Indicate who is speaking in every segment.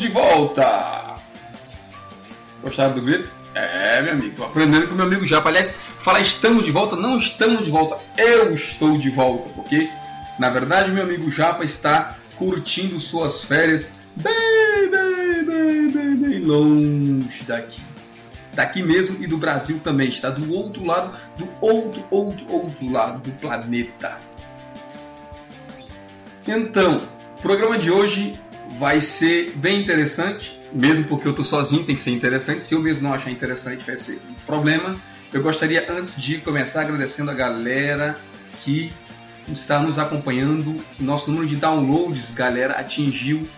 Speaker 1: De volta! Gostaram do grito? É, meu amigo, tô aprendendo com meu amigo Japa. Aliás, falar estamos de volta, não estamos de volta, eu estou de volta, porque na verdade meu amigo Japa está curtindo suas férias bem, bem, bem, bem, bem longe daqui. Daqui mesmo e do Brasil também, está do outro lado, do outro, outro, outro lado do planeta. Então, programa de hoje vai ser bem interessante, mesmo porque eu estou sozinho, tem que ser interessante. Se eu mesmo não achar interessante, vai ser um problema. Eu gostaria, antes de começar, agradecendo a galera que está nos acompanhando. Nosso número de downloads, galera, atingiu,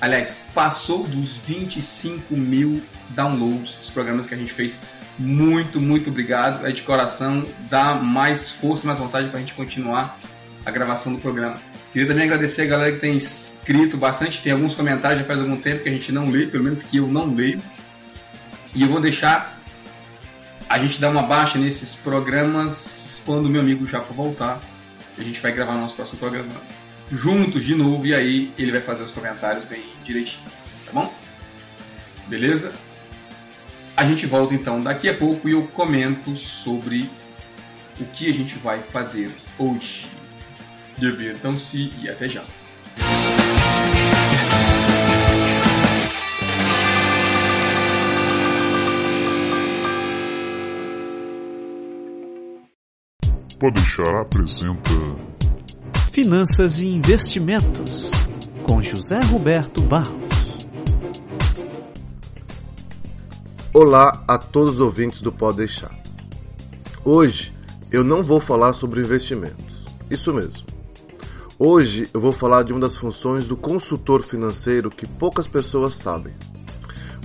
Speaker 1: aliás, passou dos 25 mil downloads dos programas que a gente fez. Muito, muito obrigado. É de coração, dá mais força, mais vontade para a gente continuar a gravação do programa. Queria também agradecer a galera que tem escrito bastante, tem alguns comentários já faz algum tempo que a gente não lê, pelo menos que eu não leio. E eu vou deixar a gente dar uma baixa nesses programas quando meu amigo Japa voltar. A gente vai gravar nosso próximo programa juntos de novo e aí ele vai fazer os comentários bem direitinho, tá bom? Beleza? A gente volta então daqui a pouco e eu comento sobre o que a gente vai fazer hoje. Divirtam-se e até já.
Speaker 2: Pode deixar apresenta
Speaker 3: Finanças e Investimentos, com José Roberto Barros.
Speaker 4: Olá a todos os ouvintes do Pode Deixar. Hoje eu não vou falar sobre investimentos. Isso mesmo. Hoje eu vou falar de uma das funções do consultor financeiro que poucas pessoas sabem,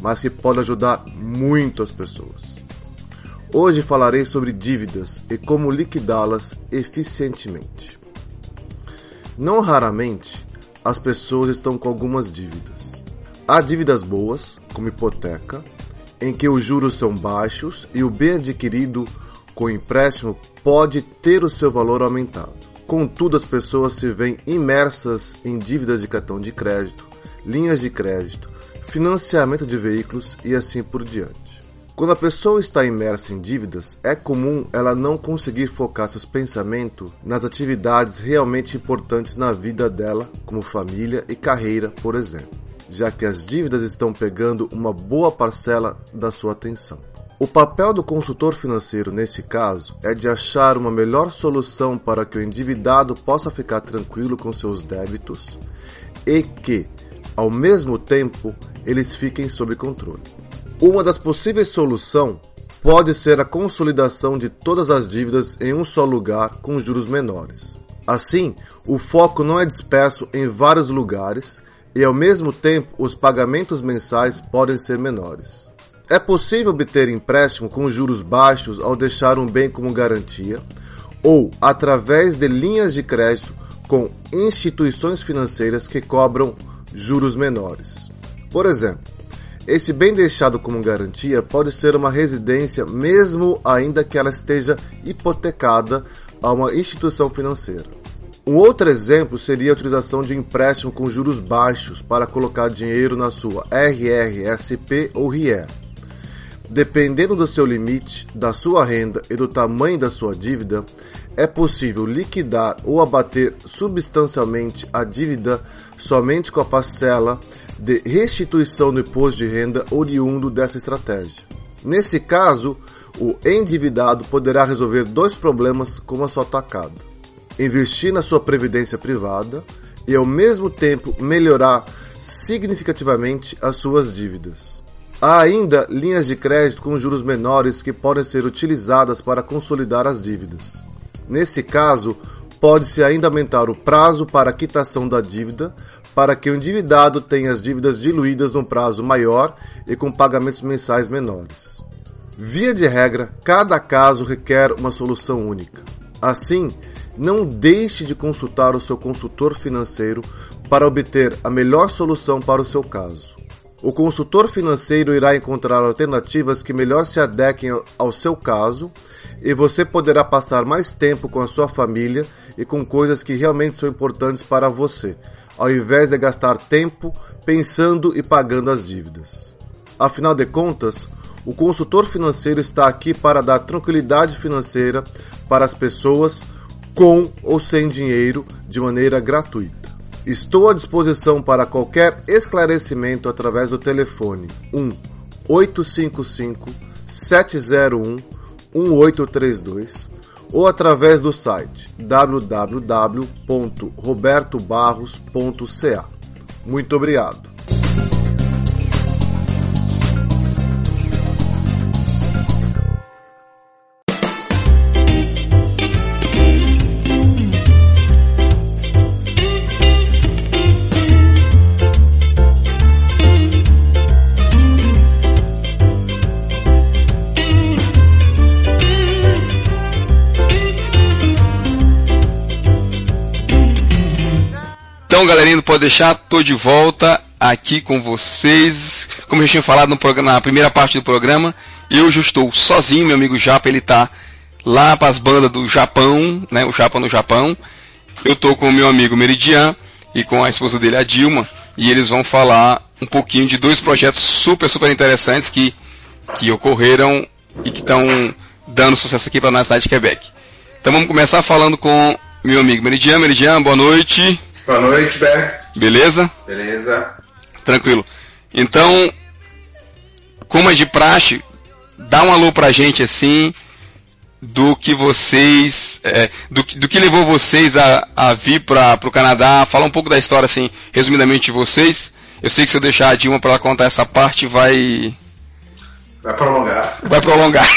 Speaker 4: mas que pode ajudar muito as pessoas. Hoje falarei sobre dívidas e como liquidá-las eficientemente. Não raramente as pessoas estão com algumas dívidas. Há dívidas boas, como hipoteca, em que os juros são baixos e o bem adquirido com empréstimo pode ter o seu valor aumentado. Contudo, as pessoas se veem imersas em dívidas de cartão de crédito, linhas de crédito, financiamento de veículos e assim por diante. Quando a pessoa está imersa em dívidas, é comum ela não conseguir focar seus pensamentos nas atividades realmente importantes na vida dela, como família e carreira, por exemplo, já que as dívidas estão pegando uma boa parcela da sua atenção. O papel do consultor financeiro nesse caso é de achar uma melhor solução para que o endividado possa ficar tranquilo com seus débitos e que, ao mesmo tempo, eles fiquem sob controle. Uma das possíveis soluções pode ser a consolidação de todas as dívidas em um só lugar com juros menores. Assim, o foco não é disperso em vários lugares e, ao mesmo tempo, os pagamentos mensais podem ser menores. É possível obter empréstimo com juros baixos ao deixar um bem como garantia ou através de linhas de crédito com instituições financeiras que cobram juros menores. Por exemplo, esse bem deixado como garantia pode ser uma residência, mesmo ainda que ela esteja hipotecada a uma instituição financeira. Um outro exemplo seria a utilização de empréstimo com juros baixos para colocar dinheiro na sua RRSP ou RIE. Dependendo do seu limite, da sua renda e do tamanho da sua dívida, é possível liquidar ou abater substancialmente a dívida somente com a parcela de restituição do imposto de renda oriundo dessa estratégia. Nesse caso, o endividado poderá resolver dois problemas com uma só tacada: investir na sua previdência privada e, ao mesmo tempo, melhorar significativamente as suas dívidas. Há ainda linhas de crédito com juros menores que podem ser utilizadas para consolidar as dívidas. Nesse caso, pode-se ainda aumentar o prazo para a quitação da dívida para que o endividado tenha as dívidas diluídas num prazo maior e com pagamentos mensais menores. Via de regra, cada caso requer uma solução única. Assim, não deixe de consultar o seu consultor financeiro para obter a melhor solução para o seu caso. O consultor financeiro irá encontrar alternativas que melhor se adequem ao seu caso e você poderá passar mais tempo com a sua família e com coisas que realmente são importantes para você, ao invés de gastar tempo pensando e pagando as dívidas. Afinal de contas, o consultor financeiro está aqui para dar tranquilidade financeira para as pessoas com ou sem dinheiro de maneira gratuita. Estou à disposição para qualquer esclarecimento através do telefone 1 855 701 1832 ou através do site www.robertobarros.ca. Muito obrigado.
Speaker 5: Então, galerinha, não pode deixar, tô de volta aqui com vocês. Como eu já tinha falado no na primeira parte do programa, eu já estou sozinho, meu amigo Japa, ele tá lá para as bandas do Japão, né, o Japa no Japão. Eu tô com o meu amigo Meridian e com a esposa dele, a Dilma, e eles vão falar um pouquinho de dois projetos super, super interessantes que, que ocorreram e que estão dando sucesso aqui para na cidade de Quebec. Então vamos começar falando com meu amigo Meridian. Meridian, boa noite.
Speaker 6: Boa noite, Ber.
Speaker 5: Beleza?
Speaker 6: Beleza.
Speaker 5: Tranquilo. Então, como é de praxe, dá um alô pra gente assim do que vocês, é, do, do, que levou vocês a, a vir para o Canadá, fala um pouco da história assim, resumidamente de vocês. Eu sei que se eu deixar a Dilma para ela contar essa parte vai
Speaker 6: vai prolongar.
Speaker 5: Vai prolongar.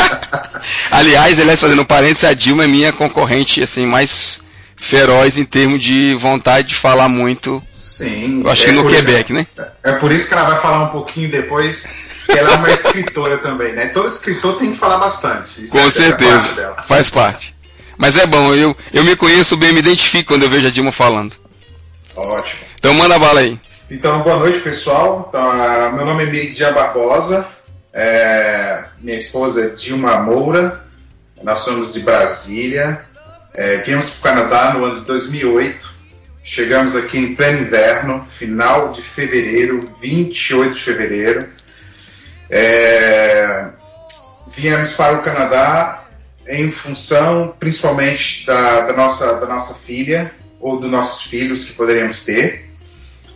Speaker 5: Aliás, aliás, fazendo um parênteses, a Dilma é minha concorrente assim mais feroz em termos de vontade de falar muito.
Speaker 6: Sim.
Speaker 5: Eu acho é que no Quebec, né?
Speaker 6: É por isso que ela vai falar um pouquinho depois. Que ela é uma escritora também, né? Todo escritor tem que falar bastante. Isso
Speaker 5: Com certeza. Faz parte. Mas é bom, eu, eu me conheço bem, me identifico quando eu vejo a Dilma falando.
Speaker 6: Ótimo.
Speaker 5: Então manda bala aí.
Speaker 6: Então, boa noite, pessoal. Então, meu nome é Miridia Barbosa. É, minha esposa é Dilma Moura. Nós somos de Brasília. É, viemos para o Canadá no ano de 2008. Chegamos aqui em pleno inverno, final de fevereiro, 28 de fevereiro. É, viemos para o Canadá em função principalmente da, da, nossa, da nossa filha ou dos nossos filhos que poderíamos ter,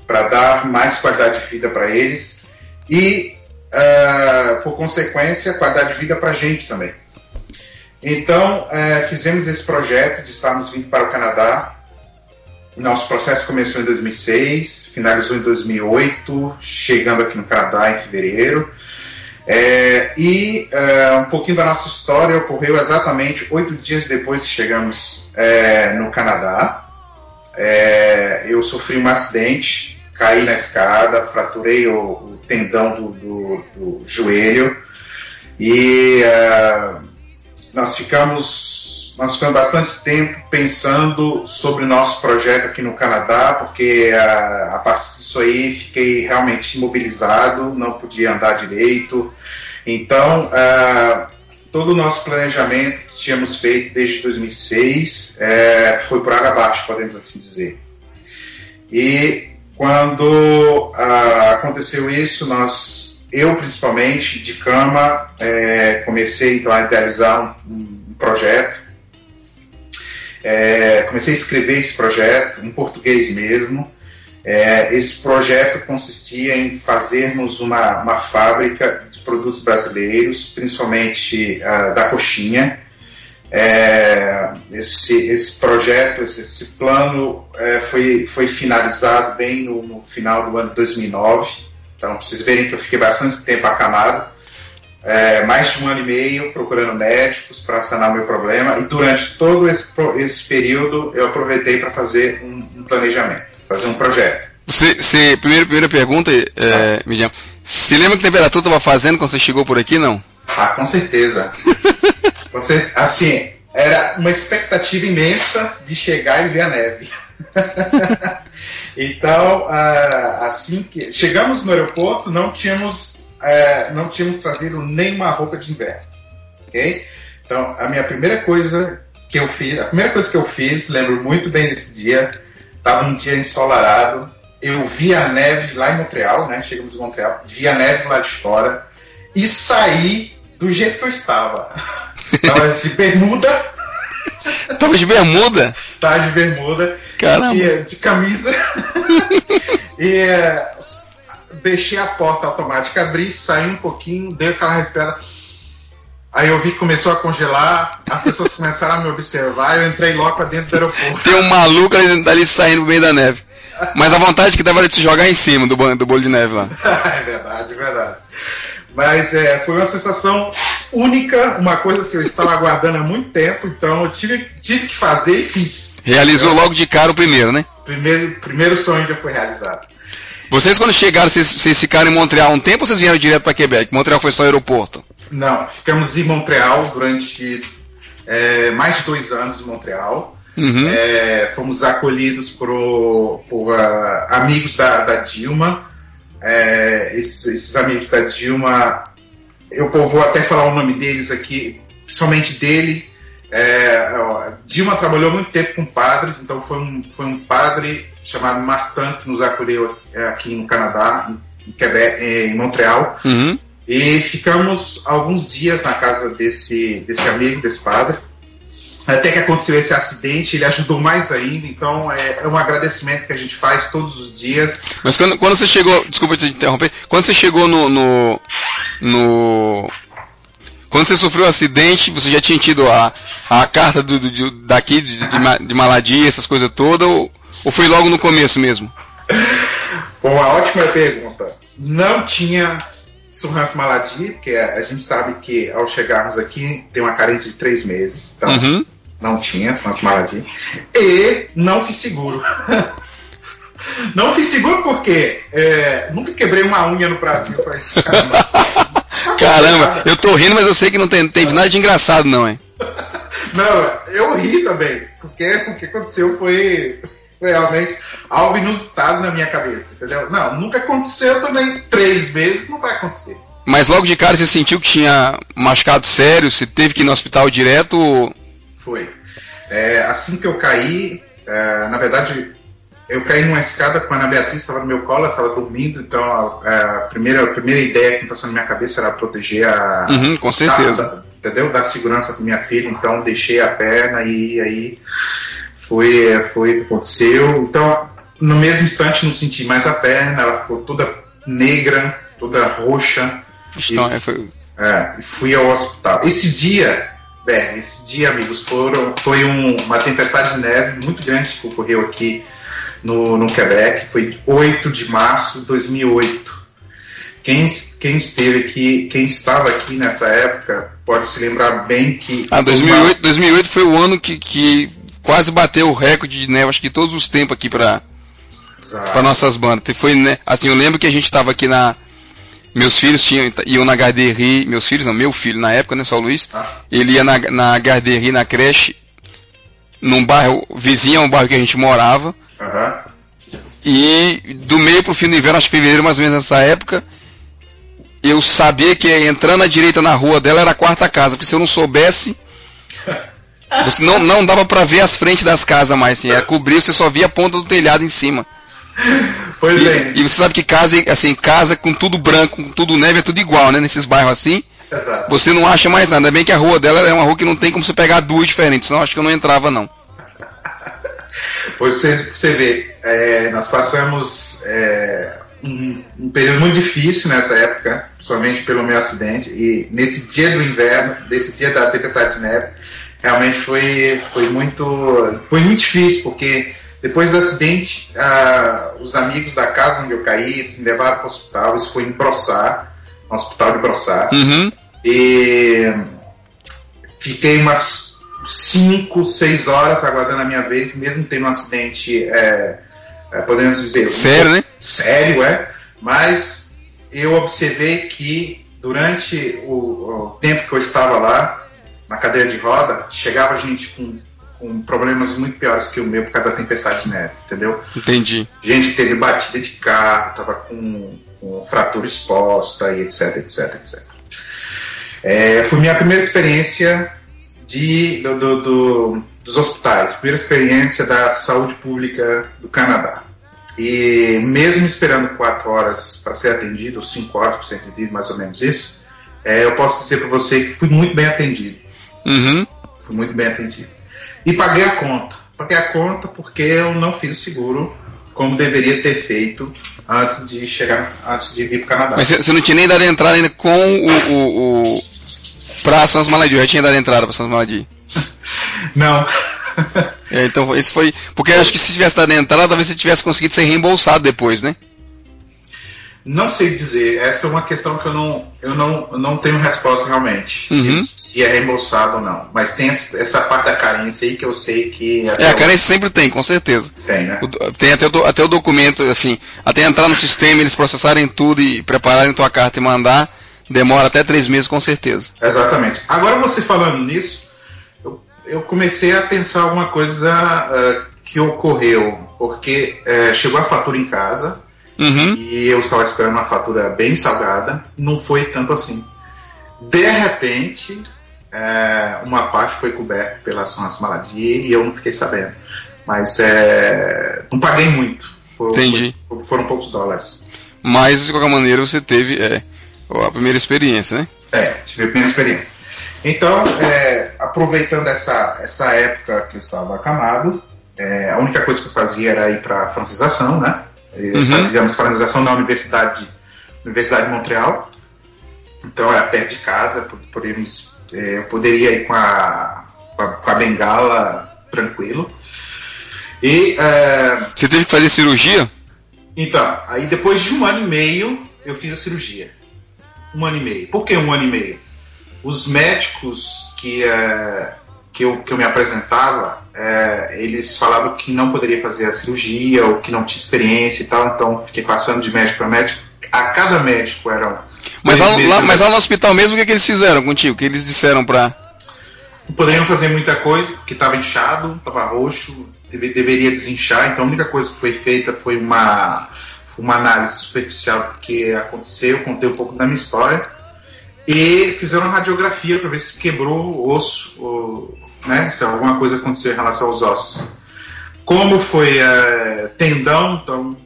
Speaker 6: para dar mais qualidade de vida para eles e, uh, por consequência, qualidade de vida para a gente também. Então, é, fizemos esse projeto de estarmos vindo para o Canadá. Nosso processo começou em 2006, finalizou em 2008, chegando aqui no Canadá em fevereiro. É, e é, um pouquinho da nossa história ocorreu exatamente oito dias depois que chegamos é, no Canadá. É, eu sofri um acidente, caí na escada, fraturei o, o tendão do, do, do, joelho e é, nós ficamos, nós ficamos bastante tempo pensando sobre o nosso projeto aqui no Canadá, porque a, a partir disso aí fiquei realmente imobilizado, não podia andar direito. Então, uh, todo o nosso planejamento que tínhamos feito desde 2006 é, foi por água abaixo, podemos assim dizer. E quando uh, aconteceu isso, nós eu principalmente de cama é, comecei então a idealizar um, um projeto é, comecei a escrever esse projeto em português mesmo é, esse projeto consistia em fazermos uma, uma fábrica de produtos brasileiros, principalmente da coxinha. É, esse, esse projeto, esse, esse plano é, foi, foi finalizado bem no, no, final do ano de 2009. Então, vocês verem que eu fiquei bastante tempo acamado. É, mais de um ano e meio procurando médicos para sanar meu problema. E durante todo esse, esse período, eu aproveitei para fazer um, um, planejamento, fazer um projeto.
Speaker 5: Você, você primeira, primeira pergunta, é, Miriam. Você lembra que temperatura estava fazendo quando você chegou por aqui, não?
Speaker 6: Ah, com certeza. Você, assim, era uma expectativa imensa de chegar e ver a neve. então, ah, assim que chegamos no aeroporto, não tínhamos, eh, não tínhamos trazido nenhuma roupa de inverno, ok? Então, a minha primeira coisa que eu fiz, a primeira coisa que eu fiz, lembro muito bem desse dia, estava um dia ensolarado, eu vi a neve lá em Montreal, né? Chegamos em Montreal, vi a neve lá de fora e saí do jeito que eu estava. Tava de bermuda.
Speaker 5: Tava de bermuda?
Speaker 6: Tava de bermuda.
Speaker 5: Caramba.
Speaker 6: De, de camisa. e é, deixei a porta automática abrir, saí um pouquinho, dei aquela respirada. Aí eu vi que começou a congelar, as pessoas começaram a me observar, eu entrei logo pra dentro do aeroporto.
Speaker 5: Tem um maluco ali, ali saindo no meio da neve. Mas a vontade que dava era de se jogar em cima do, do bolo de neve lá.
Speaker 6: é verdade, é verdade. Mas é, foi uma sensação única, uma coisa que eu estava aguardando há muito tempo, então eu tive, tive que fazer e fiz.
Speaker 5: Realizou logo de cara o primeiro, né?
Speaker 6: Primeiro, primeiro sonho já foi realizado.
Speaker 5: Vocês quando chegaram, vocês, vocês ficaram em Montreal um tempo ou vocês vieram direto para Quebec? Montreal foi só aeroporto?
Speaker 6: Não, ficamos em Montreal durante é, mais de dois anos em Montreal. Uhum. É, fomos acolhidos por, por uh, amigos da, da Dilma é, esses, esses, amigos da Dilma, eu vou até falar o nome deles aqui, principalmente dele. É, Dilma trabalhou muito tempo com padres, então foi um, foi um padre chamado Martin que nos acolheu aqui no Canadá, em, Quebec, em Montreal. Uhum. E ficamos alguns dias na casa desse, desse amigo, desse padre até que aconteceu esse acidente, ele ajudou mais ainda, então é, é, um agradecimento que a gente faz todos os dias.
Speaker 5: Mas quando, quando você chegou, desculpa te interromper, quando você chegou no, no, no quando você sofreu o um acidente, você já tinha tido a, a carta do, do daqui, de, de, de maladia, essas coisas todas, ou, ou foi logo no começo mesmo?
Speaker 6: Bom, uma ótima pergunta. Não tinha Surrance Maladia, porque a gente sabe que ao chegarmos aqui tem uma carência de três meses. Então, uhum não tinha essa maladia. E não fiz seguro. não fiz seguro porque é, nunca quebrei uma unha no Brasil pra esse
Speaker 5: caramba. caramba, eu tô rindo, mas eu sei que não tem, teve nada de engraçado, não, hein?
Speaker 6: não, eu ri também, porque o que aconteceu foi, realmente algo inusitado na minha cabeça, entendeu? Não, nunca aconteceu também três vezes, não vai acontecer.
Speaker 5: Mas logo de cara você sentiu que tinha machucado sério, você teve que ir no hospital direto
Speaker 6: foi. É, assim que eu caí, é, na verdade, eu caí numa escada quando a Beatriz estava no meu colo, ela estava dormindo, então a, a, primeira, a primeira ideia que passou na minha cabeça era proteger a.
Speaker 5: Uhum, com certeza. Da,
Speaker 6: entendeu? Dar segurança para minha filha, então deixei a perna e aí foi, foi o que aconteceu. Então, no mesmo instante, não senti mais a perna, ela ficou toda negra, toda roxa.
Speaker 5: Então, e, foi...
Speaker 6: é, fui ao hospital. Esse dia Bem, esse dia, amigos, foram, foi um, uma tempestade de neve muito grande que ocorreu aqui no, no Quebec. Foi 8 de março de 2008. Quem, quem esteve aqui, quem estava aqui nessa época, pode se lembrar bem que.
Speaker 5: Ah, 2008, uma... 2008 foi o ano que, que quase bateu o recorde de neve, acho que todos os tempos aqui para para nossas bandas. Foi, né, assim, eu lembro que a gente estava aqui na meus filhos tinham, iam na Garderie, meus filhos, não, meu filho na época, né, São Luís, ah. ele ia na, na Garderie, na creche, num bairro vizinho ao bairro que a gente morava. Uhum. E do meio pro fim do inverno, acho que fevereiro mais ou menos nessa época, eu sabia que entrando à direita na rua dela era a quarta casa, porque se eu não soubesse, você não, não dava para ver as frentes das casas mais, assim, era cobrir, você só via a ponta do telhado em cima.
Speaker 6: Pois e, é.
Speaker 5: E você sabe que casa, assim, casa com tudo branco, com tudo neve, é tudo igual, né? Nesses bairros assim. Exato. Você não acha mais nada. Ainda bem que a rua dela é uma rua que não tem como você pegar duas diferentes, senão acho que eu não entrava, não.
Speaker 6: Pois você, você vê, é, nós passamos é, um, um, período muito difícil nessa época, somente pelo meu acidente. E nesse dia do inverno, desse dia da tempestade de neve, realmente foi, foi, muito, foi muito difícil, porque depois do acidente, uh, os amigos da casa onde eu caí, eles me levaram para o hospital, isso foi em Brossard, no hospital de Brossard.
Speaker 5: Uhum.
Speaker 6: E fiquei umas 5, 6 horas aguardando a minha vez, mesmo tendo um acidente, é, é, podemos dizer...
Speaker 5: Sério, um, né?
Speaker 6: Sério, é. Mas eu observei que durante o, o tempo que eu estava lá, na cadeira de roda, chegava gente com, com problemas muito piores que o meu por causa da tempestade de neve, entendeu?
Speaker 5: Entendi.
Speaker 6: Gente que teve batida de carro, estava com, com, fratura exposta e etc, etc, etc. É, foi minha primeira experiência de, do, do, do, dos hospitais, primeira experiência da saúde pública do Canadá. E mesmo esperando quatro horas para ser atendido, ou cinco horas para ser atendido, mais ou menos isso, é, eu posso dizer para você que fui muito bem atendido.
Speaker 5: Uhum.
Speaker 6: Fui muito bem atendido. E paguei a conta. Paguei a conta porque eu não fiz o seguro como deveria ter feito antes de chegar, antes de vir para o Canadá.
Speaker 5: Mas você não tinha nem dado entrada ainda com o, o, o para Sans Maladi, já tinha dado entrada para Sans Maladi?
Speaker 6: não.
Speaker 5: é, então esse foi, porque eu acho que se tivesse dado entrada, talvez você tivesse conseguido ser reembolsado depois, né?
Speaker 6: Não sei dizer, essa é uma questão que eu não, eu não, eu não tenho resposta realmente,
Speaker 5: uhum.
Speaker 6: se, se, é reembolsado ou não. Mas tem essa parte da carência aí que eu sei que.
Speaker 5: É, a carência sempre tem, com certeza.
Speaker 6: Tem, né?
Speaker 5: O, tem até o, até o documento, assim, até entrar no sistema, eles processarem tudo e prepararem tua carta e mandar, demora até três meses, com certeza.
Speaker 6: Exatamente. Agora você falando nisso, eu, eu comecei a pensar alguma coisa uh, que ocorreu, porque uh, chegou a fatura em casa
Speaker 5: Uhum.
Speaker 6: E eu estava esperando uma fatura bem salgada, não foi tanto assim. De repente, é, uma parte foi coberta pela Sonras Maladia e eu não fiquei sabendo. Mas é, não paguei muito.
Speaker 5: Foi, Entendi.
Speaker 6: Foi, foram poucos dólares.
Speaker 5: Mas, de qualquer maneira, você teve é, a primeira experiência, né?
Speaker 6: É, tive a primeira experiência. Então, é, aproveitando essa, essa época que eu estava acamado, é, a única coisa que eu fazia era ir para a francização, né? Uhum. Fazíamos francização na Universidade, Universidade de Montreal. Então era perto de casa, podíamos, é, eu poderia ir com a, com a, com a bengala tranquilo. E, é,
Speaker 5: Você teve que fazer cirurgia?
Speaker 6: Então, aí depois de um ano e meio eu fiz a cirurgia. Um ano e meio. Por que um ano e meio? Os médicos que, é, que, eu, que eu me apresentava, é, eles falavam que não poderia fazer a cirurgia ou que não tinha experiência e tal, então fiquei passando de médico para médico. A cada médico era.
Speaker 5: Mas lá, lá, mas lá no hospital mesmo, o que, é que eles fizeram contigo? O que eles disseram para.
Speaker 6: Não poderiam fazer muita coisa, porque estava inchado, estava roxo, deve, deveria desinchar, então a única coisa que foi feita foi uma, uma análise superficial do que aconteceu, contei um pouco da minha história e fizeram uma radiografia para ver se quebrou o osso, ou, né, se alguma coisa aconteceu em relação aos ossos. Como foi é, tendão, então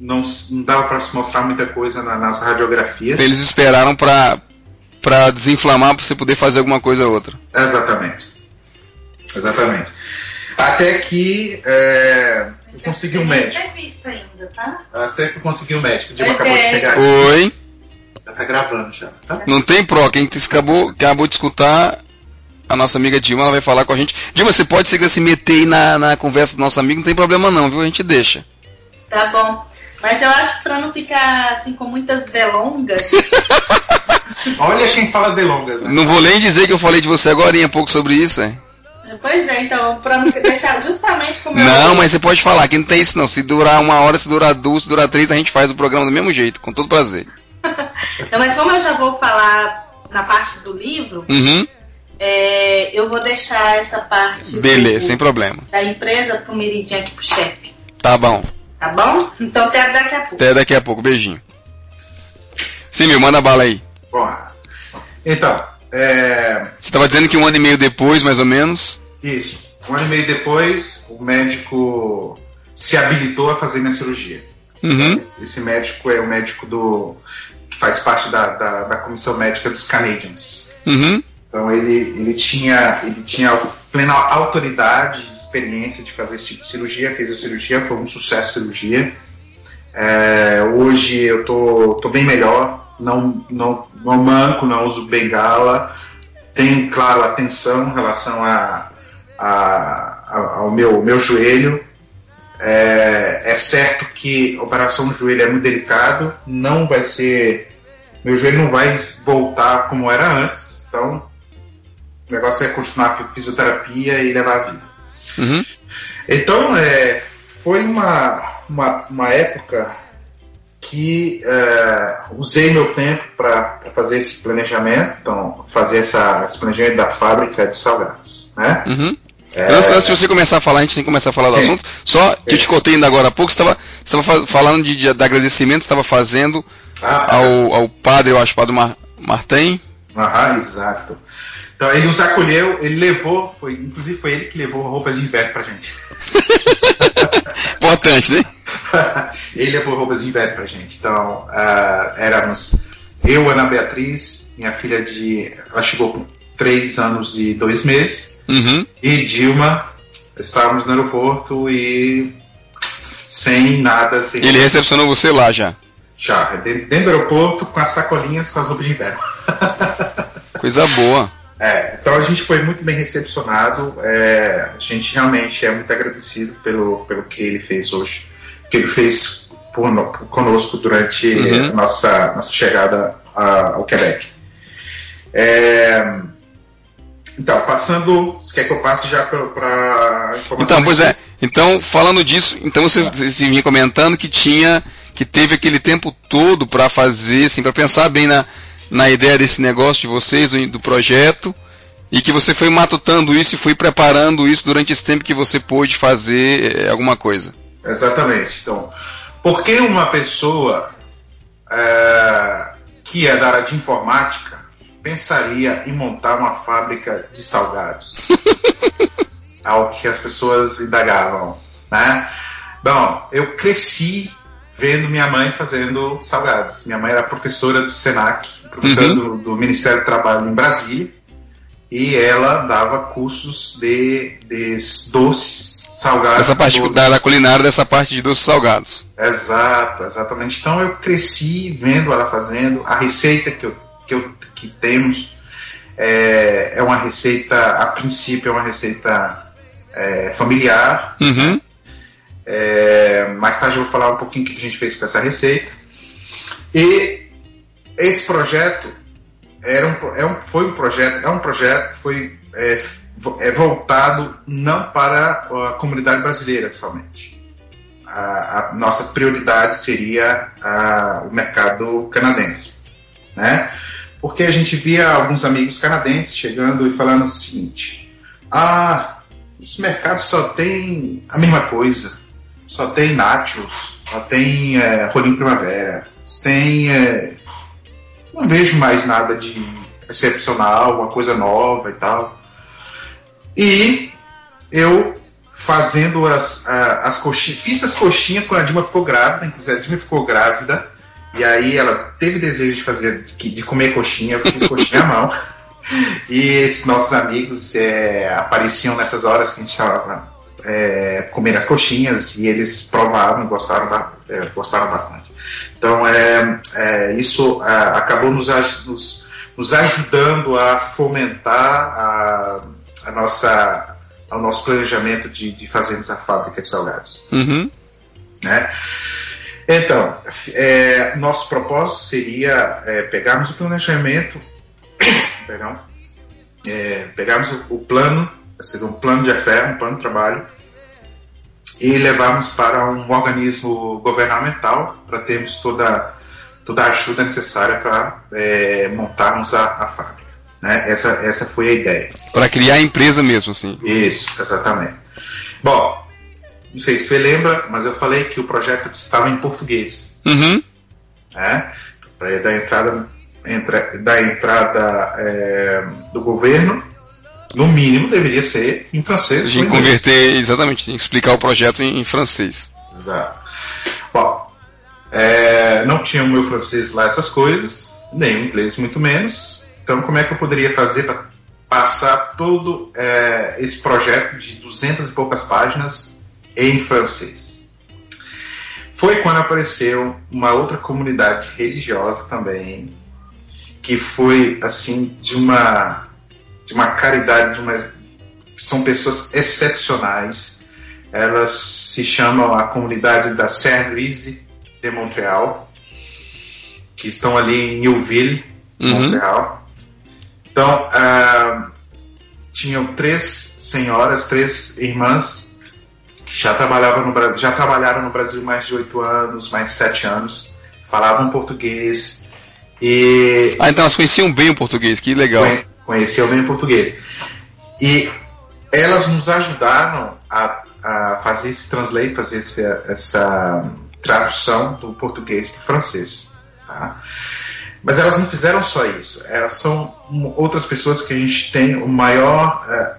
Speaker 6: não, não dava para se mostrar muita coisa na, nas radiografias.
Speaker 5: Eles esperaram para para desinflamar para você poder fazer alguma coisa ou outra.
Speaker 6: Exatamente. Exatamente. Até que é, eu consegui um médico.
Speaker 7: Ainda, tá?
Speaker 6: Até que eu consegui um médico. O Dilma acabou de chegar
Speaker 5: aqui. Oi.
Speaker 6: Já tá gravando já. Tá?
Speaker 5: Não tem pro. Quem acabou, acabou de escutar a nossa amiga Dilma, ela vai falar com a gente. Dilma, você pode se se meter aí na, na conversa do nosso amigo, não tem problema não, viu? A gente deixa.
Speaker 7: Tá bom. Mas eu acho que pra não ficar assim com muitas delongas.
Speaker 6: Olha quem fala delongas, né?
Speaker 5: Não vou nem dizer que eu falei de você agora um pouco sobre isso, é.
Speaker 7: Pois é, então, pra não deixar justamente como
Speaker 5: Não, mas você pode falar, que não tem isso não. Se durar uma hora, se durar duas, se durar três, a gente faz o programa do mesmo jeito, com todo prazer.
Speaker 7: não, mas como eu já vou falar na parte do livro,
Speaker 5: uhum.
Speaker 7: é, eu vou deixar essa parte
Speaker 5: Beleza, do, sem problema.
Speaker 7: da empresa pro Meridian aqui pro chefe.
Speaker 5: Tá bom.
Speaker 7: Tá bom? Então até daqui a pouco.
Speaker 5: Até daqui a pouco, beijinho. Sim, meu, manda bala aí.
Speaker 6: Bora. Então, é...
Speaker 5: Você estava dizendo que um ano e meio depois, mais ou menos?
Speaker 6: Isso. Um ano e meio depois, o médico se habilitou a fazer minha cirurgia.
Speaker 5: Uhum.
Speaker 6: Esse, esse, médico é o médico do faz parte da, da, da comissão médica dos Canadians.
Speaker 5: Uhum.
Speaker 6: Então ele, ele tinha ele tinha plena autoridade, experiência de fazer esse tipo de cirurgia, fez a cirurgia, foi um sucesso a cirurgia. É, hoje eu tô, tô bem melhor, não, não, não manco, não uso bengala, tenho, claro, atenção em relação a, a, a ao meu, meu joelho. É, é certo que a operação no joelho é muito delicado, não vai ser. Meu joelho não vai voltar como era antes, então o negócio é continuar com fisioterapia e levar a vida.
Speaker 5: Uhum.
Speaker 6: Então, é, foi uma, uma, uma época que é, usei meu tempo para fazer esse planejamento, então fazer essa, esse planejamento da fábrica de salgados, né?
Speaker 5: Uhum. É... Antes, antes, de você começar a falar, a gente tem que começar a falar do Sim. assunto. Só que eu te contei ainda agora há pouco, você estava falando de, de, de agradecimento, estava fazendo ah, ao, ao padre, eu acho, padre Mar, Martin.
Speaker 6: Ah, exato. Então ele nos acolheu, ele levou, foi, inclusive foi ele que levou roupas de inverno pra gente.
Speaker 5: Importante, né?
Speaker 6: ele levou roupas de inverno pra gente. Então uh, éramos eu, Ana Beatriz, minha filha de. Ela chegou com três anos e dois meses,
Speaker 5: uhum.
Speaker 6: e Dilma, estávamos no aeroporto e sem nada. Sem
Speaker 5: ele recepcionou você lá já?
Speaker 6: Já, dentro do aeroporto com as sacolinhas com as roupas de inverno.
Speaker 5: Coisa boa.
Speaker 6: É, então a gente foi muito bem recepcionado. É, a gente realmente é muito agradecido pelo, pelo que ele fez hoje, que ele fez por, conosco durante uhum. nossa, nossa chegada a, ao Quebec. É, então, passando. Você quer que eu passe já para
Speaker 5: Então, pois é. Então, falando disso, então você, você vinha comentando que tinha. que teve aquele tempo todo para fazer, assim, para pensar bem na na ideia desse negócio de vocês, do projeto, e que você foi matutando isso e foi preparando isso durante esse tempo que você pôde fazer eh, alguma coisa.
Speaker 6: Exatamente. Então, por que uma pessoa é, que é da área de informática pensaria em montar uma fábrica de salgados? Ao que as pessoas indagavam, né? Bom, eu cresci vendo minha mãe fazendo salgados. Minha mãe era professora do SENAC, professora uhum. do, do, Ministério do Trabalho em Brasília, e ela dava cursos de, de doces salgados.
Speaker 5: Essa parte da, da, culinária dessa parte de doces salgados.
Speaker 6: Exato, exatamente. Então eu cresci vendo ela fazendo. A receita que, eu, que, eu, que temos é, é uma receita, a princípio, é uma receita é, familiar.
Speaker 5: Uhum.
Speaker 6: É, mais tarde eu vou falar um pouquinho o que a gente fez com essa receita. E esse projeto era um, é um, foi um projeto, é um projeto que foi é, é voltado não para a comunidade brasileira somente. A, a nossa prioridade seria a, o mercado canadense, né? Porque a gente via alguns amigos canadenses chegando e falando o seguinte: ah, os mercados só tem a mesma coisa só tem nachos, só tem é, rolinho primavera, tem. É, não vejo mais nada de excepcional, uma coisa nova e tal. E eu fazendo as, as coxinhas, fiz as coxinhas quando a Dilma ficou grávida, inclusive a Dilma ficou grávida, e aí ela teve desejo de fazer, de comer coxinha, eu fiz coxinha à mão. E esses nossos amigos é, apareciam nessas horas que a gente estava é, comer as coxinhas e eles provaram, gostaram, é, gostaram bastante. Então, é, é isso é, acabou nos, nos, nos, ajudando a fomentar a, a nossa, o nosso planejamento de, de fazermos a fábrica de salgados.
Speaker 5: Uhum.
Speaker 6: Né? Então, é, nosso propósito seria é, pegarmos o planejamento, perdão, é, pegarmos o, o plano seria um plano de fé, um plano de trabalho, e levarmos para um organismo governamental para termos toda, toda a ajuda necessária para é, montarmos a, a fábrica. Né? Essa, essa foi a ideia.
Speaker 5: Para criar a empresa mesmo, sim.
Speaker 6: Isso, exatamente. Bom, não sei se você lembra, mas eu falei que o projeto estava em português.
Speaker 5: Uhum.
Speaker 6: Né? Para dar entrada, entra, da entrada é, do governo no mínimo deveria ser em francês.
Speaker 5: Gente converter, exatamente, explicar o projeto em, em francês.
Speaker 6: Exato. Bom, é, não tinha o meu francês lá essas coisas, nem o inglês muito menos. Então, como é que eu poderia fazer para passar todo é, esse projeto de duzentas e poucas páginas em francês? foi quando apareceu uma outra comunidade religiosa também, que foi assim de uma de uma caridade, de uma são pessoas excepcionais. Elas se chamam a comunidade da Saint-Louis de Montreal, que estão ali em Newville,
Speaker 5: Uhum.
Speaker 6: Montreal. Então, ah, tinham três senhoras, três irmãs já trabalhavam no Brasil, já trabalharam no Brasil mais de oito anos, mais de sete anos, falavam português e
Speaker 5: Ah, então elas conheciam bem o português, que legal.
Speaker 6: conhe- conheciam bem o português. E elas nos ajudaram a, a fazer esse translate, fazer esse, essa tradução do português para o francês. tá? Mas elas não fizeram só isso. Elas são outras pessoas que a gente tem o maior. eh,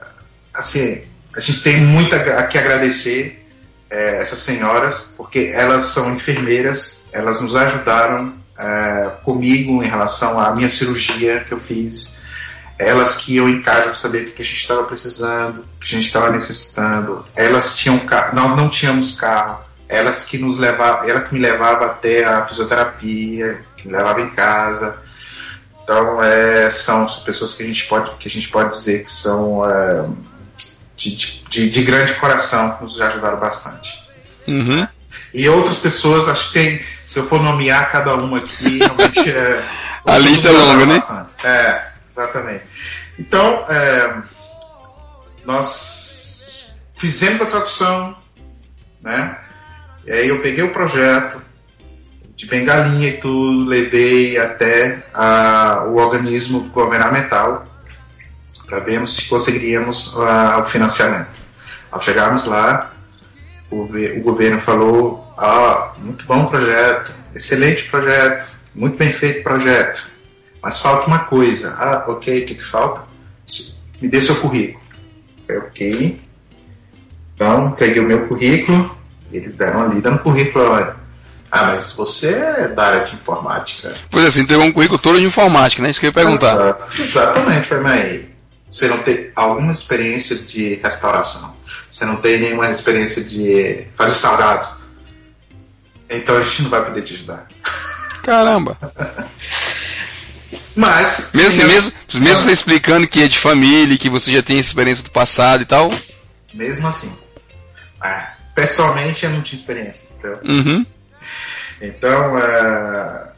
Speaker 6: assim, a gente tem muito a que agradecer eh, essas senhoras, porque elas são enfermeiras, elas nos ajudaram eh, comigo em relação à minha cirurgia que eu fiz. Elas que iam em casa para saber o que a gente estava precisando, o que a gente estava necessitando. Elas tinham carro, nós não tínhamos carro. Elas que nos levavam, ela que me levava até a fisioterapia, que me levava em casa. Então, é, são pessoas que a gente pode, que a gente pode dizer que são é, de, de, de grande coração, que nos ajudaram bastante.
Speaker 5: Uhum.
Speaker 6: E outras pessoas, acho que tem, se eu for nomear cada uma aqui, realmente é.
Speaker 5: A lista é longa, né?
Speaker 6: bastante. É, exatamente. Então, é, nós fizemos a tradução, né? E aí eu peguei o projeto de bengalinha e tudo, levei até a, o organismo governamental para vermos se conseguiríamos ah, o financiamento. Ao chegarmos lá, o, o governo falou: ah, muito bom projeto, excelente projeto, muito bem feito projeto, mas falta uma coisa. Ah, ok, o que, que falta? Me dê seu currículo. Eu, ok. Então, peguei o meu currículo, eles deram uma lida no currículo, olha. Ah, mas você é da área de informática.
Speaker 5: Pois assim, teve um currículo todo de informática, né? Isso que eu ia perguntar.
Speaker 6: Exato, exatamente, foi, mas você não tem alguma experiência de restauração, você não tem nenhuma experiência de fazer salgados, então a gente não vai poder te ajudar.
Speaker 5: Caramba.
Speaker 6: Mas,
Speaker 5: Mesmo,
Speaker 6: tinha-
Speaker 5: mesmo, mesmo você explicando que é de família, que você já tem experiência do passado e tal.
Speaker 6: mesmo assim, ah, pessoalmente eu não tinha experiência. Então,
Speaker 5: Uhum.
Speaker 6: Então, é,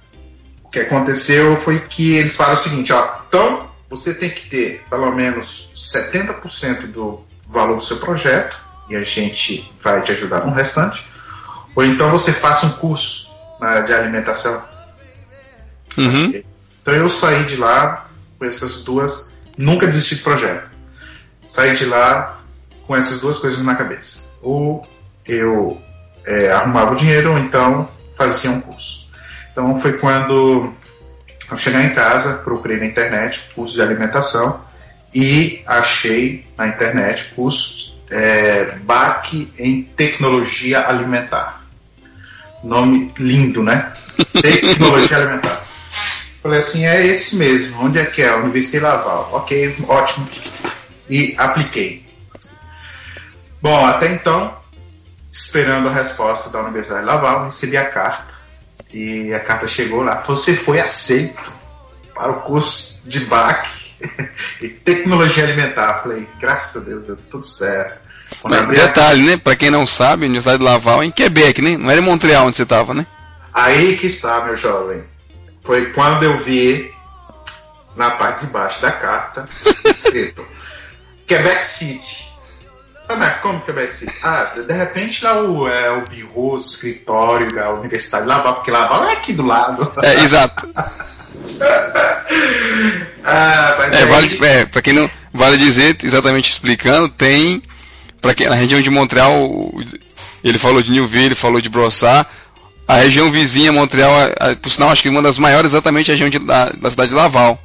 Speaker 6: o que aconteceu foi que eles falaram o seguinte, ó, então você tem que ter pelo menos 70% do valor do seu projeto e a gente vai te ajudar no restante, ou então você faça um curso na área de alimentação.
Speaker 5: Uhum.
Speaker 6: Então eu saí de lá com essas duas, nunca desisti do projeto. Saí de lá com essas duas coisas na cabeça. Ou eu é, arrumava o dinheiro, ou então fazia um curso. Então foi quando eu chegar em casa, procurei na internet curso de alimentação e achei na internet cursos é, BAC em tecnologia alimentar. Nome lindo, né? Tecnologia alimentar. Falei assim, é esse mesmo. Onde é que é? Universidade Laval. Ok, ótimo. E apliquei. Bom, até então, esperando a resposta da Universidade Laval, recebi a carta. E a carta chegou lá. Você foi aceito para o curso de BAC e Tecnologia Alimentar. Falei, graças a Deus, deu tudo certo. Quando
Speaker 5: Mas,
Speaker 6: a
Speaker 5: detalhe, né? Pra quem não sabe, a Universidade de Laval é em Quebec, né? Não era em Montreal onde você tava, né?
Speaker 6: Aí que está, meu jovem. Foi quando eu vi na parte de baixo da carta escrito Quebec City. Ah, mas como Quebec City? Ah, de repente lá o, é, o bureau, o escritório da Universidade de Laval, porque Laval é aqui do lado.
Speaker 5: É, exato.
Speaker 6: ah, mas
Speaker 5: É,
Speaker 6: aí-
Speaker 5: vale, é, pra quem não. Vale dizer, exatamente explicando, tem. Pra quem, na região de Montreal, ele falou de Newville, ele falou de Brossard. A região vizinha, Montreal, a- a- por sinal, acho que uma das maiores, exatamente a região de- da, da cidade de Laval.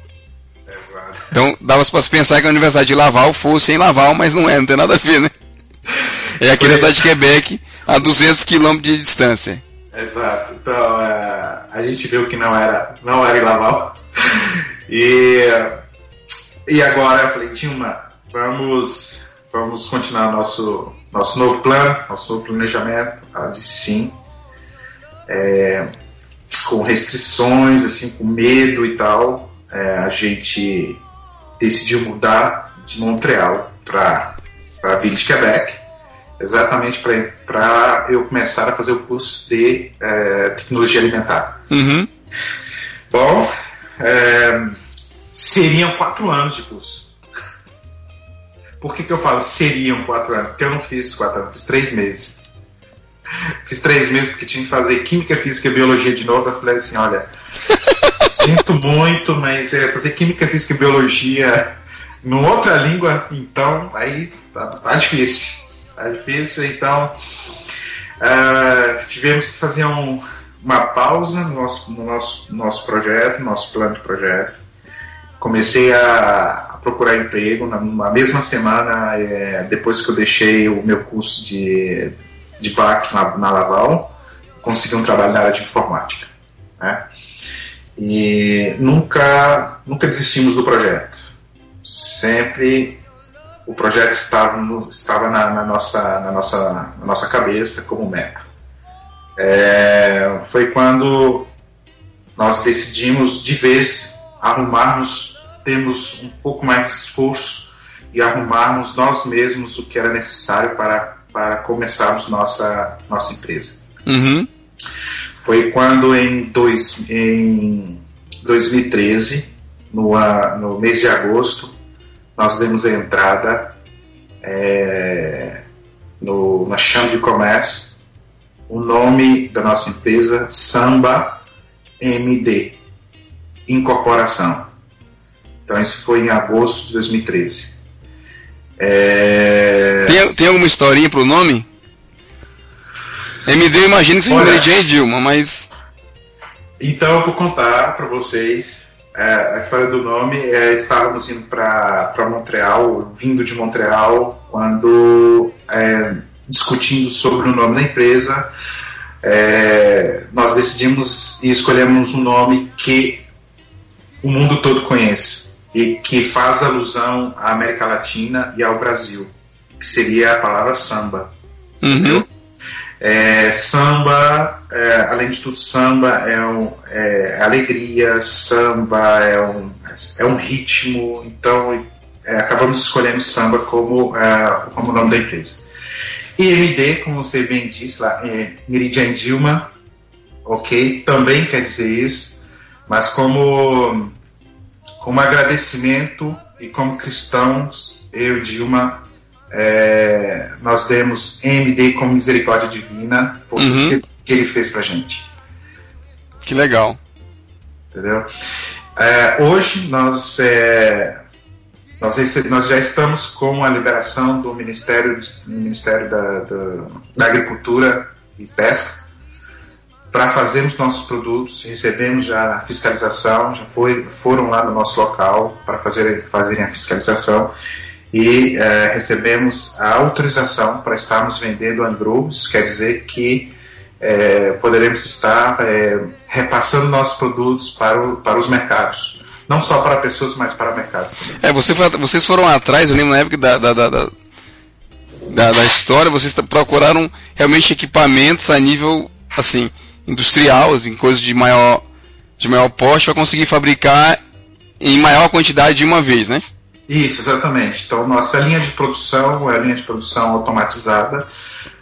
Speaker 5: Então, dava pra se pensar que a Universidade de Laval fosse em Laval, mas não é, não tem nada a ver, né? É aqui na cidade de Quebec, a 200 km de distância.
Speaker 6: Exato. Então, é, a gente viu que não era, não era em Laval. E, e agora eu falei, Dilma, vamos, vamos continuar nosso, nosso novo plano, nosso novo planejamento. Ela disse sim. é, com restrições, assim, com medo e tal, é, a gente decidiu mudar de Montreal para a Ville de Quebec, exatamente para eu começar a fazer o curso de é, tecnologia alimentar.
Speaker 5: Uhum.
Speaker 6: Bom, é, seriam quatro anos de curso. Por que, que eu falo seriam quatro anos? Porque eu não fiz quatro anos, fiz três meses. Fiz três meses porque tinha que fazer química, física e biologia de novo. Eu falei assim: olha, sinto muito, mas é, fazer química, física e biologia numa outra língua, então aí tá, tá difícil. Tá difícil, então uh, tivemos que fazer um, uma pausa no nosso, no nosso, nosso projeto, nosso plano de projeto. Comecei a, a procurar emprego na, na mesma semana, é, depois que eu deixei o meu curso de, de BAC na, na Laval, consegui um trabalho na área de informática. Né? E nunca, nunca desistimos do projeto. Sempre o projeto estava, no, estava na, na, nossa, na, nossa, na nossa cabeça como meta. É, foi quando nós decidimos de vez arrumarmos, termos um pouco mais de esforço e arrumarmos nós mesmos o que era necessário para, para começarmos nossa, nossa empresa.
Speaker 5: Uhum.
Speaker 6: Foi quando em, dois, em 2013, no, no mês de agosto, nós demos a entrada é, no, na Chambre de Comércio o nome da nossa empresa Samba MD Incorporação. Então isso foi em agosto de 2013. É...
Speaker 5: Tem, tem alguma historinha pro nome? MD eu imagino que seja Olha, Jane Dilma, mas.
Speaker 6: Então eu vou contar para vocês é, a história do nome. É, estávamos indo para Montreal, vindo de Montreal, quando é, discutindo sobre o nome da empresa, é, nós decidimos e escolhemos um nome que o mundo todo conhece e que faz alusão à América Latina e ao Brasil, que seria a palavra samba.
Speaker 5: Uhum.
Speaker 6: É, samba, é, além de tudo, samba é, um, é alegria, samba é um, é um ritmo, então é, acabamos escolhendo samba como, é, como nome da empresa. IMD, como você bem disse lá, é Meridian Dilma, ok? Também quer dizer isso, mas como, como agradecimento e como cristãos, eu Dilma, é, nós demos MD como misericórdia divina por uhum. que, que ele fez pra gente.
Speaker 5: Que legal.
Speaker 6: Entendeu? É, hoje nós é, nós, nós já estamos com a liberação do Ministério, do Ministério da, da, da Agricultura e Pesca para fazermos nossos produtos, recebemos já a fiscalização, já foi, foram lá no nosso local para fazer, fazerem a fiscalização e é, recebemos a autorização para estarmos vendendo Androbes, quer dizer que é, poderemos estar é, repassando nossos produtos para, o, para os mercados não só para pessoas, mas para mercados também.
Speaker 5: É, você foi, vocês foram atrás, eu lembro na época da, da, da, da, da história, vocês procuraram realmente equipamentos a nível, assim, industrial, assim, coisas de maior, de maior porte, para conseguir fabricar em maior quantidade de uma vez, né?
Speaker 6: Isso, exatamente. Então, nossa linha de produção é a linha de produção automatizada,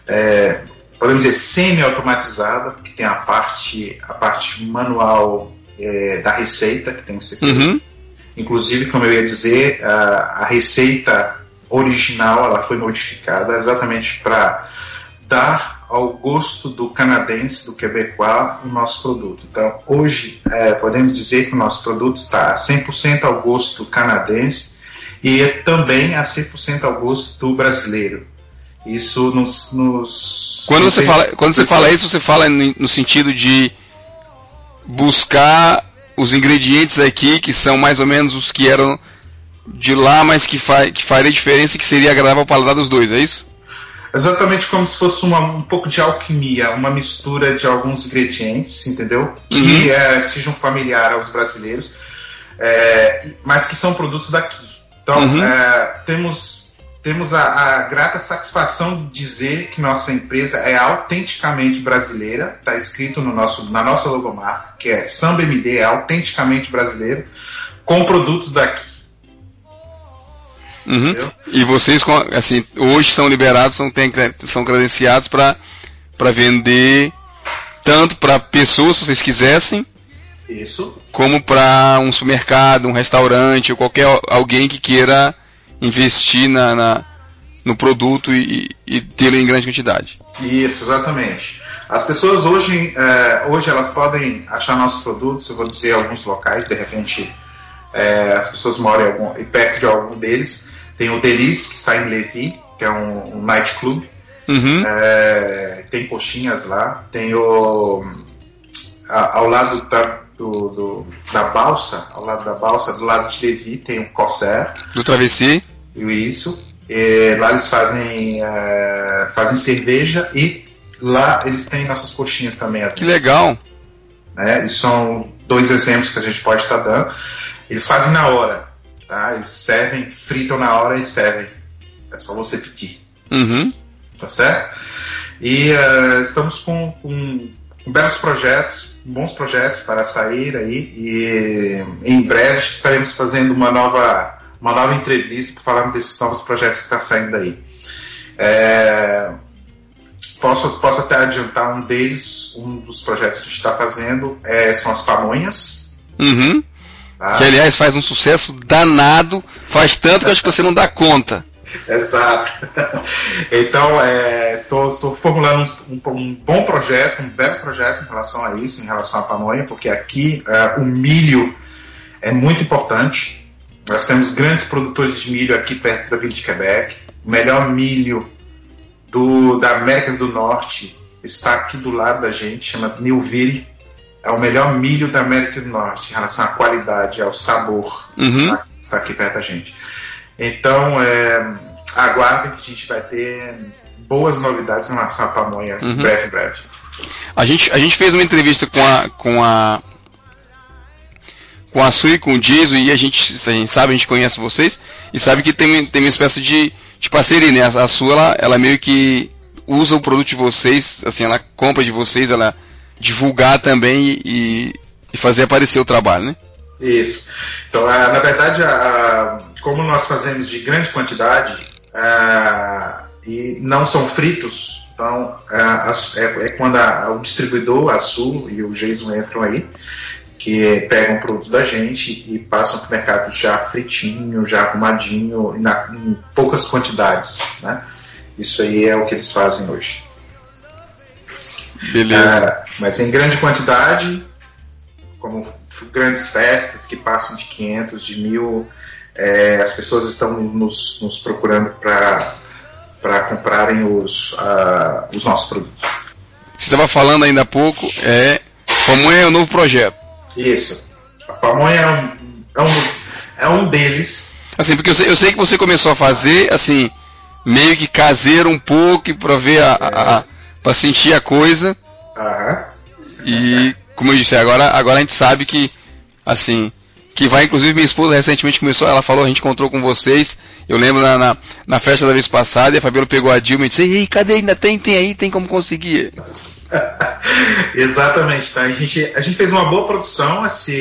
Speaker 6: é, podemos dizer semi-automatizada, porque tem a parte, a parte manual é, da receita que tem que ser. Uhum. Inclusive, como eu ia dizer, a, a receita original ela foi modificada exatamente para dar ao gosto do canadense, do quebecois, o nosso produto. Então, hoje, é, podemos dizer que o nosso produto está 100% ao gosto canadense e também a 100% ao gosto do brasileiro. Isso nos. nos
Speaker 5: quando você, fala, quando você fala isso, você fala no sentido de buscar os ingredientes aqui que são mais ou menos os que eram de lá, mas que, fa que faria diferença e que seria agradável ao paladar dos dois, é isso?
Speaker 6: Exatamente como se fosse uma, um pouco de alquimia, uma mistura de alguns ingredientes, entendeu? Que uhum. é, sejam familiares aos brasileiros, é, mas que são produtos daqui. Então, uhum. é, temos temos a, a, grata satisfação de dizer que nossa empresa é autenticamente brasileira, está escrito no nosso, na nossa logomarca, que é Samba MD, é autenticamente brasileiro, com produtos daqui.
Speaker 5: Uhum. E vocês, assim, hoje são liberados, são, tem, são credenciados para vender tanto para pessoas, se vocês quisessem,
Speaker 6: isso.
Speaker 5: como para um supermercado, um restaurante ou qualquer alguém que queira investir na, na no produto e, e tê-lo em grande quantidade.
Speaker 6: Isso, exatamente. As pessoas hoje, é, hoje elas podem achar nossos produtos, eu vou dizer alguns locais, de repente é, as pessoas moram em algum, perto de algum deles. Tem o Delis, que está em Levi, que é um, um nightclub.
Speaker 5: Uhum.
Speaker 6: É, tem coxinhas lá. Tem o. A, ao lado da, do, do, da balsa, ao lado da balsa, do lado de Levi, tem o Corsair.
Speaker 5: Do Travessi.
Speaker 6: Isso. E lá eles fazem, é, fazem cerveja e lá eles têm nossas coxinhas também.
Speaker 5: Que legal!
Speaker 6: Né? E são dois exemplos que a gente pode estar dando. Eles fazem na hora, tá? Eles servem, fritam na hora e servem. É só você pedir.
Speaker 5: Uhum.
Speaker 6: Tá certo? E uh, estamos com, com, belos projetos, bons projetos para sair aí. E em breve estaremos fazendo uma nova, uma nova entrevista para falar desses novos projetos que está saindo aí. É, posso, posso até adiantar um deles, um dos projetos que a gente está fazendo é, são as pamonhas.
Speaker 5: Uhum. Ah. Que aliás faz um sucesso danado, faz tanto que acho que você não dá conta.
Speaker 6: Exato. Então, é, estou, estou, formulando um, um, bom projeto, um belo projeto em relação a isso, em relação à pamonha, porque aqui é, o milho é muito importante. Nós temos grandes produtores de milho aqui perto da Vila de Quebec. O melhor milho do, da América do Norte está aqui do lado da gente, chama Nilville é o melhor milho da América do Norte em relação à qualidade, ao sabor.
Speaker 5: Uhum.
Speaker 6: Está, está, aqui perto da gente. Então, é, aguardem que a gente vai ter boas novidades em relação à pamonha uhum. breve, breve.
Speaker 5: A gente, a gente fez uma entrevista com a com a com a Sui, com o Jason, e a gente, a gente sabe, a gente conhece vocês, e sabe que tem, tem uma espécie de, de parceria, né? A, a Sui, ela, ela meio que usa o produto de vocês, assim, ela compra de vocês, ela divulgar também e, e fazer aparecer o trabalho, né?
Speaker 6: Isso. Então, na verdade, a, como nós fazemos de grande quantidade a, e não são fritos, então a, é, é, quando o distribuidor, a Sul e o Jason entram aí, que pegam o produto da gente e passam para o mercado já fritinho, já arrumadinho, na, em poucas quantidades. Né? Isso aí é o que eles fazem hoje.
Speaker 5: Beleza.
Speaker 6: Mas em grande quantidade, como grandes festas que passam de 500, de mil, é, as pessoas estão nos, nos procurando para comprarem os, uh, os nossos produtos.
Speaker 5: Você estava falando ainda há pouco, é, Pamonha é um novo projeto.
Speaker 6: Isso. A Pamonha é um, é um, é um deles.
Speaker 5: Assim, porque eu sei, eu sei que você começou a fazer, assim, meio que caseiro um pouco para ver a, a, a para sentir a coisa.
Speaker 6: Uhum.
Speaker 5: E, como eu disse, agora, agora a gente sabe que, assim, que vai, inclusive minha esposa recentemente começou, ela falou, a gente encontrou com vocês, eu lembro na, na, na festa da vez passada, e a Fabiola pegou a Dilma e disse, ei, cadê, ainda tem, tem aí, tem como conseguir.
Speaker 6: Exatamente, tá? A gente, a gente fez uma boa produção essa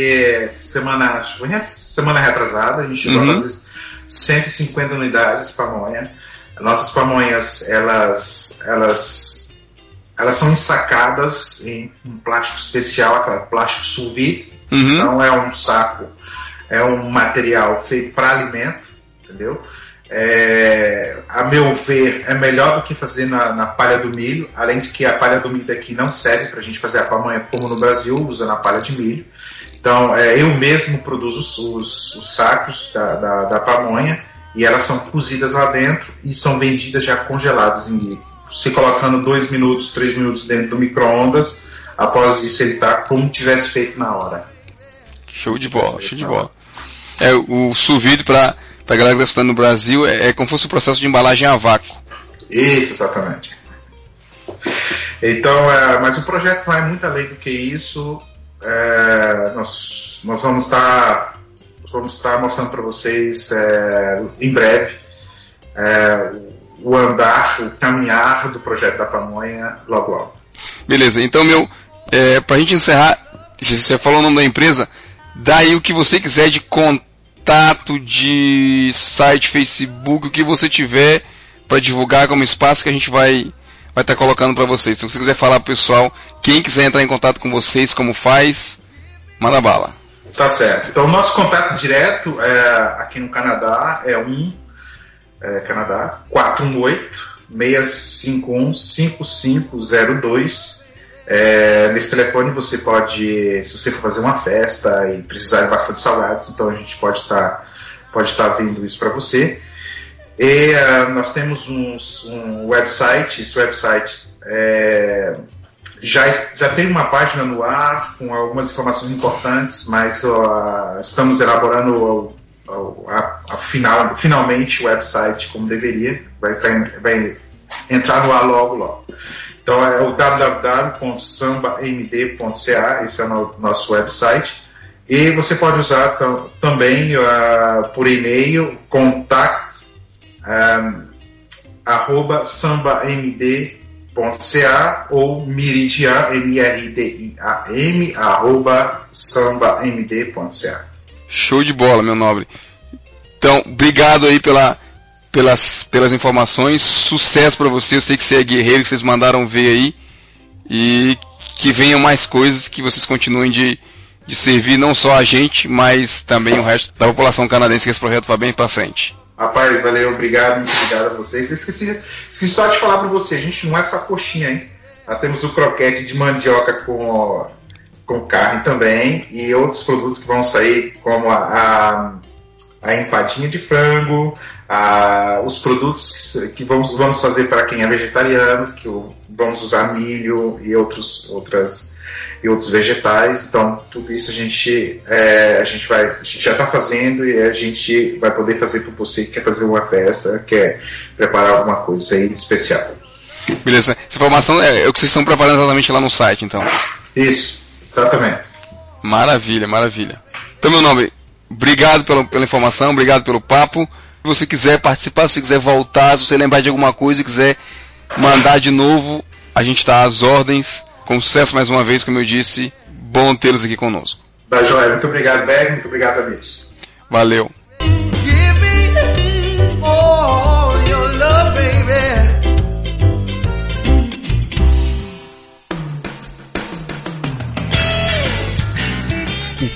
Speaker 6: semana, semana retrasada, a gente chegou uhum. a fazer 150 unidades de pamonha. Nossas pamonhas, elas, elas elas são ensacadas em um plástico especial, aquela plástico sous vide.
Speaker 5: Uhum.
Speaker 6: Não é um saco, é um material feito para alimento, entendeu? É, a meu ver, é melhor do que fazer na, na, palha do milho, além de que a palha do milho daqui não serve para a gente fazer a pamonha como no Brasil, usando a palha de milho. Então, é, eu mesmo produzo os, os, os sacos da, da, da, pamonha e elas são cozidas lá dentro e são vendidas já congeladas em se colocando dois minutos, três minutos dentro do micro-ondas. Após isso, ele está como tivesse feito na hora.
Speaker 5: Show de bola, show de bola. É, o sous vide para a galera que está estudando no Brasil é, é como se fosse o processo de embalagem a vácuo.
Speaker 6: Isso, exatamente. Então, é, mas o projeto vai muito além do que isso. É, nós, nós vamos estar tá, vamos estar tá mostrando para vocês é, em breve é, o andar, o caminhar do projeto da pamonha logo logo.
Speaker 5: Beleza, então meu, é, para a gente encerrar, você falou o nome da empresa, daí o que você quiser de contato, de site, Facebook, o que você tiver para divulgar como espaço que a gente vai vai estar tá colocando para vocês. Se você quiser falar pro pessoal, quem quiser entrar em contato com vocês, como faz, manda bala.
Speaker 6: Tá certo. Então, o nosso contato direto é, aqui no Canadá é um é, Canadá 418 651 5502. É, nesse telefone você pode, se você for fazer uma festa e precisar de bastante salgados, então a gente pode estar tá, pode tá vendo isso para você. E uh, nós temos um, um, website, esse website é, já, já tem uma página no ar com algumas informações importantes, mas uh, estamos elaborando a, a, final, finalmente o website como deveria, vai, estar, vai entrar no ar logo logo. Então é o www.sambamd.ca, esse é o nosso website. E você pode usar também uh, por e-mail contact um, arroba sambamd.ca ou miridian, M-R-D-I-A-M, arroba sambamd.ca.
Speaker 5: Show de bola, meu nobre. Então, obrigado aí pela, pelas, pelas informações. Sucesso para você. Eu sei que você é guerreiro, que vocês mandaram ver aí. E que venham mais coisas, que vocês continuem de, de servir não só a gente, mas também o resto da população canadense, que esse projeto vá bem para frente.
Speaker 6: Rapaz, valeu, obrigado, muito obrigado a vocês. Esqueci, esqueci só de falar para você, a gente não é só coxinha, hein? Nós temos o croquete de mandioca com, com carne também e outros produtos que vão sair, como a, a, a empadinha de frango, a, os produtos que, que vamos, vamos fazer para quem é vegetariano, que vamos usar milho e outros, outras e outros vegetais. Então, tudo isso a gente, é, a gente, vai, a gente já está fazendo e a gente vai poder fazer para você que quer fazer uma festa, quer preparar alguma coisa aí especial.
Speaker 5: Beleza. Essa informação é, é o que vocês estão preparando exatamente lá no site, então.
Speaker 6: Isso, exatamente.
Speaker 5: Maravilha, maravilha. Então, meu nome, obrigado pela, pela informação, obrigado pelo papo. Se você quiser participar, se você quiser voltar, se você lembrar de alguma coisa e quiser mandar de novo, a gente está às ordens. Com sucesso mais uma vez, como eu disse, bom tê-los aqui conosco.
Speaker 6: Tá joia, muito obrigado, Berg, muito obrigado, amigos.
Speaker 5: Valeu.